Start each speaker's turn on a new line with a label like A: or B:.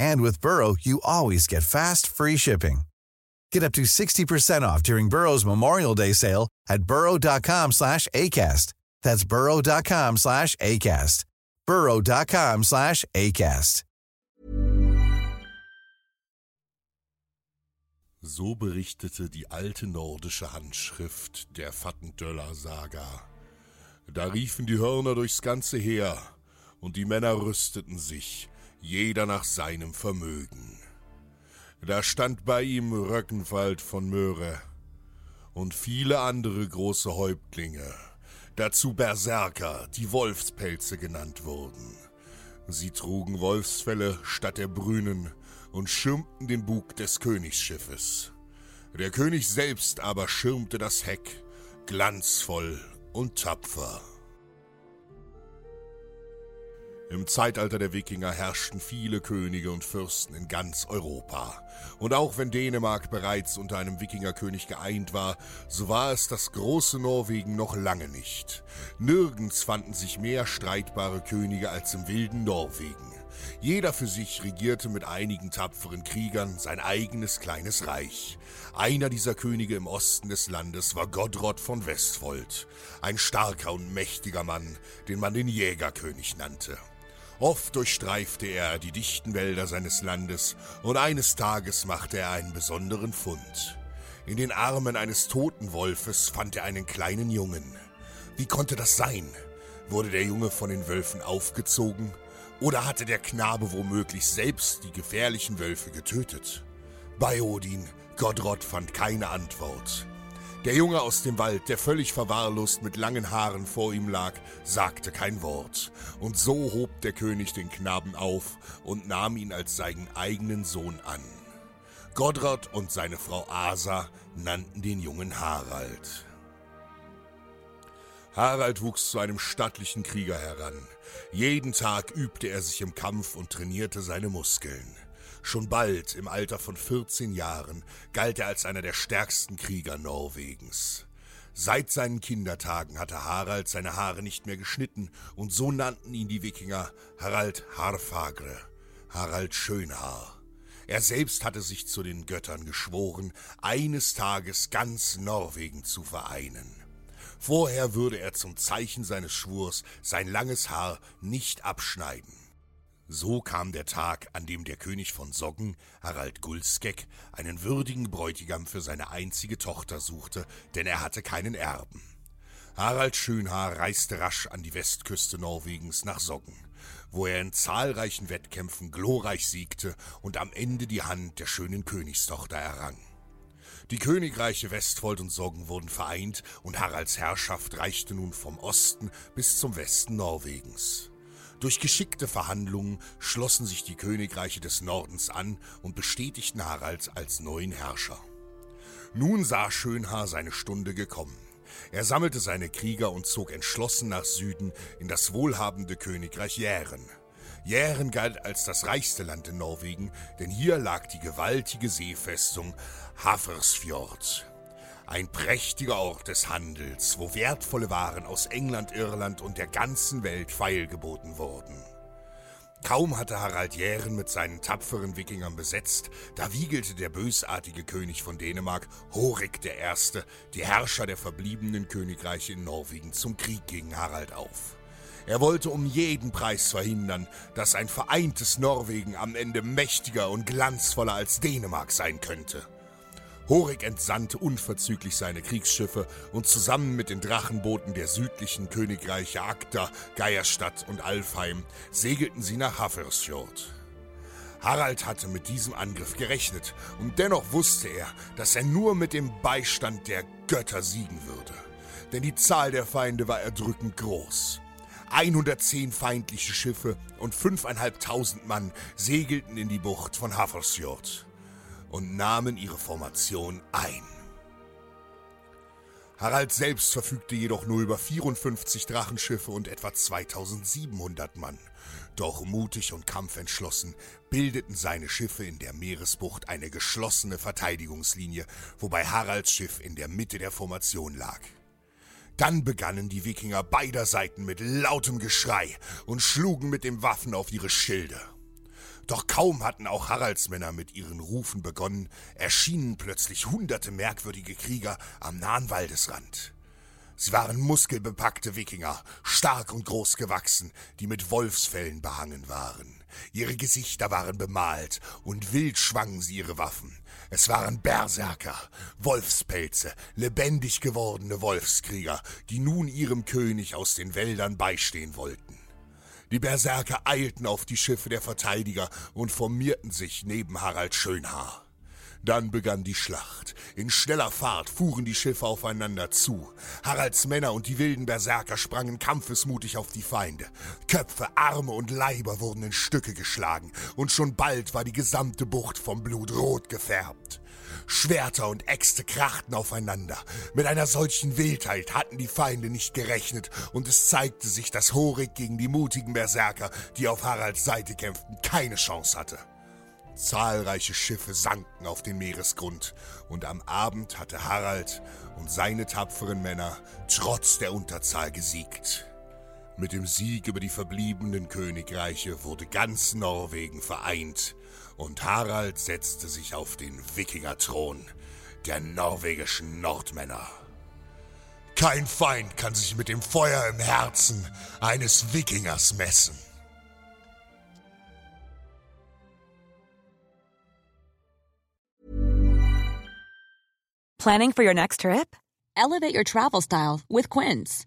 A: And with Burrow, you always get fast, free shipping. Get up to 60% off during Burrow's Memorial Day sale at burrow.com slash ACAST. That's burrow.com slash ACAST. burrow.com slash ACAST.
B: So berichtete die alte nordische Handschrift der Fattendöller-Saga. Da riefen die Hörner durchs ganze Heer, und die Männer rüsteten sich, jeder nach seinem Vermögen. Da stand bei ihm Röckenwald von Möhre und viele andere große Häuptlinge, dazu Berserker, die Wolfspelze genannt wurden. Sie trugen Wolfsfelle statt der Brünen und schirmten den Bug des Königsschiffes. Der König selbst aber schirmte das Heck, glanzvoll und tapfer. Im Zeitalter der Wikinger herrschten viele Könige und Fürsten in ganz Europa. Und auch wenn Dänemark bereits unter einem Wikingerkönig geeint war, so war es das große Norwegen noch lange nicht. Nirgends fanden sich mehr streitbare Könige als im wilden Norwegen. Jeder für sich regierte mit einigen tapferen Kriegern sein eigenes kleines Reich. Einer dieser Könige im Osten des Landes war Godrod von Westfold, ein starker und mächtiger Mann, den man den Jägerkönig nannte. Oft durchstreifte er die dichten Wälder seines Landes und eines Tages machte er einen besonderen Fund. In den Armen eines toten Wolfes fand er einen kleinen Jungen. Wie konnte das sein? Wurde der Junge von den Wölfen aufgezogen? Oder hatte der Knabe womöglich selbst die gefährlichen Wölfe getötet? Bei Odin, Godrod fand keine Antwort. Der Junge aus dem Wald, der völlig verwahrlost mit langen Haaren vor ihm lag, sagte kein Wort. Und so hob der König den Knaben auf und nahm ihn als seinen eigenen Sohn an. Godrod und seine Frau Asa nannten den Jungen Harald. Harald wuchs zu einem stattlichen Krieger heran. Jeden Tag übte er sich im Kampf und trainierte seine Muskeln. Schon bald, im Alter von 14 Jahren, galt er als einer der stärksten Krieger Norwegens. Seit seinen Kindertagen hatte Harald seine Haare nicht mehr geschnitten, und so nannten ihn die Wikinger Harald Harfagre, Harald Schönhaar. Er selbst hatte sich zu den Göttern geschworen, eines Tages ganz Norwegen zu vereinen. Vorher würde er zum Zeichen seines Schwurs sein langes Haar nicht abschneiden. So kam der Tag, an dem der König von Soggen, Harald Gulskek, einen würdigen Bräutigam für seine einzige Tochter suchte, denn er hatte keinen Erben. Harald Schönhaar reiste rasch an die Westküste Norwegens nach Soggen, wo er in zahlreichen Wettkämpfen glorreich siegte und am Ende die Hand der schönen Königstochter errang. Die Königreiche Westfold und Soggen wurden vereint und Haralds Herrschaft reichte nun vom Osten bis zum Westen Norwegens. Durch geschickte Verhandlungen schlossen sich die Königreiche des Nordens an und bestätigten Harald als neuen Herrscher. Nun sah Schönhaar seine Stunde gekommen. Er sammelte seine Krieger und zog entschlossen nach Süden in das wohlhabende Königreich Jären. Jären galt als das reichste Land in Norwegen, denn hier lag die gewaltige Seefestung Hafersfjord. Ein prächtiger Ort des Handels, wo wertvolle Waren aus England, Irland und der ganzen Weit feilgeboten wurden. Kaum hatte Harald Jären mit seinen tapferen Wikingern besetzt, da wiegelte der bösartige König von Dänemark, Horik I., die Herrscher der verbliebenen Königreiche in Norwegen zum Krieg gegen Harald auf. Er wollte um jeden Preis verhindern, dass ein vereintes Norwegen am Ende mächtiger und glanzvoller als Dänemark sein könnte. Horik entsandte unverzüglich seine Kriegsschiffe und zusammen mit den Drachenbooten der südlichen Königreiche Agda, Geierstadt und Alfheim segelten sie nach Hafersfjord. Harald hatte mit diesem Angriff gerechnet und dennoch wusste er, dass er nur mit dem Beistand der Götter siegen würde. Denn die Zahl der Feinde war erdrückend groß. 110 feindliche Schiffe und 5.500 Mann segelten in die Bucht von Hafersfjord und nahmen ihre Formation ein. Harald selbst verfügte jedoch nur über 54 Drachenschiffe und etwa 2700 Mann. Doch mutig und kampfentschlossen bildeten seine Schiffe in der Meeresbucht eine geschlossene Verteidigungslinie, wobei Haralds Schiff in der Mitte der Formation lag. Dann begannen die Wikinger beider Seiten mit lautem Geschrei und schlugen mit den Waffen auf ihre Schilde. Doch kaum hatten auch Haraldsmänner mit ihren Rufen begonnen, erschienen plötzlich hunderte merkwürdige Krieger am nahen Waldesrand. Sie waren muskelbepackte Wikinger, stark und groß gewachsen, die mit Wolfsfällen behangen waren. Ihre Gesichter waren bemalt und wild schwangen sie ihre Waffen. Es waren Berserker, Wolfspelze, lebendig gewordene Wolfskrieger, die nun ihrem König aus den Wäldern beistehen wollten. Die Berserker eilten auf die Schiffe der Verteidiger und formierten sich neben Harald Schönhaar. Dann begann die Schlacht. In schneller Fahrt fuhren die Schiffe aufeinander zu. Haralds Männer und die wilden Berserker sprangen kampfesmutig auf die Feinde. Köpfe, Arme und Leiber wurden in Stücke geschlagen, und schon bald war die gesamte Bucht vom Blut rot gefärbt. Schwerter und Äxte krachten aufeinander. Mit einer solchen Wildheit hatten die Feinde nicht gerechnet, und es zeigte sich, dass Horik gegen die mutigen Berserker, die auf Haralds Seite kämpften, keine Chance hatte. Zahlreiche Schiffe sanken auf den Meeresgrund, und am Abend hatte Harald und seine tapferen Männer trotz der Unterzahl gesiegt. Mit dem Sieg über die verbliebenen Königreiche wurde ganz Norwegen vereint und Harald setzte sich auf den Wikingerthron der norwegischen Nordmänner. Kein Feind kann sich mit dem Feuer im Herzen eines Wikingers messen.
C: Planning for your next trip?
D: Elevate your travel style with Quince.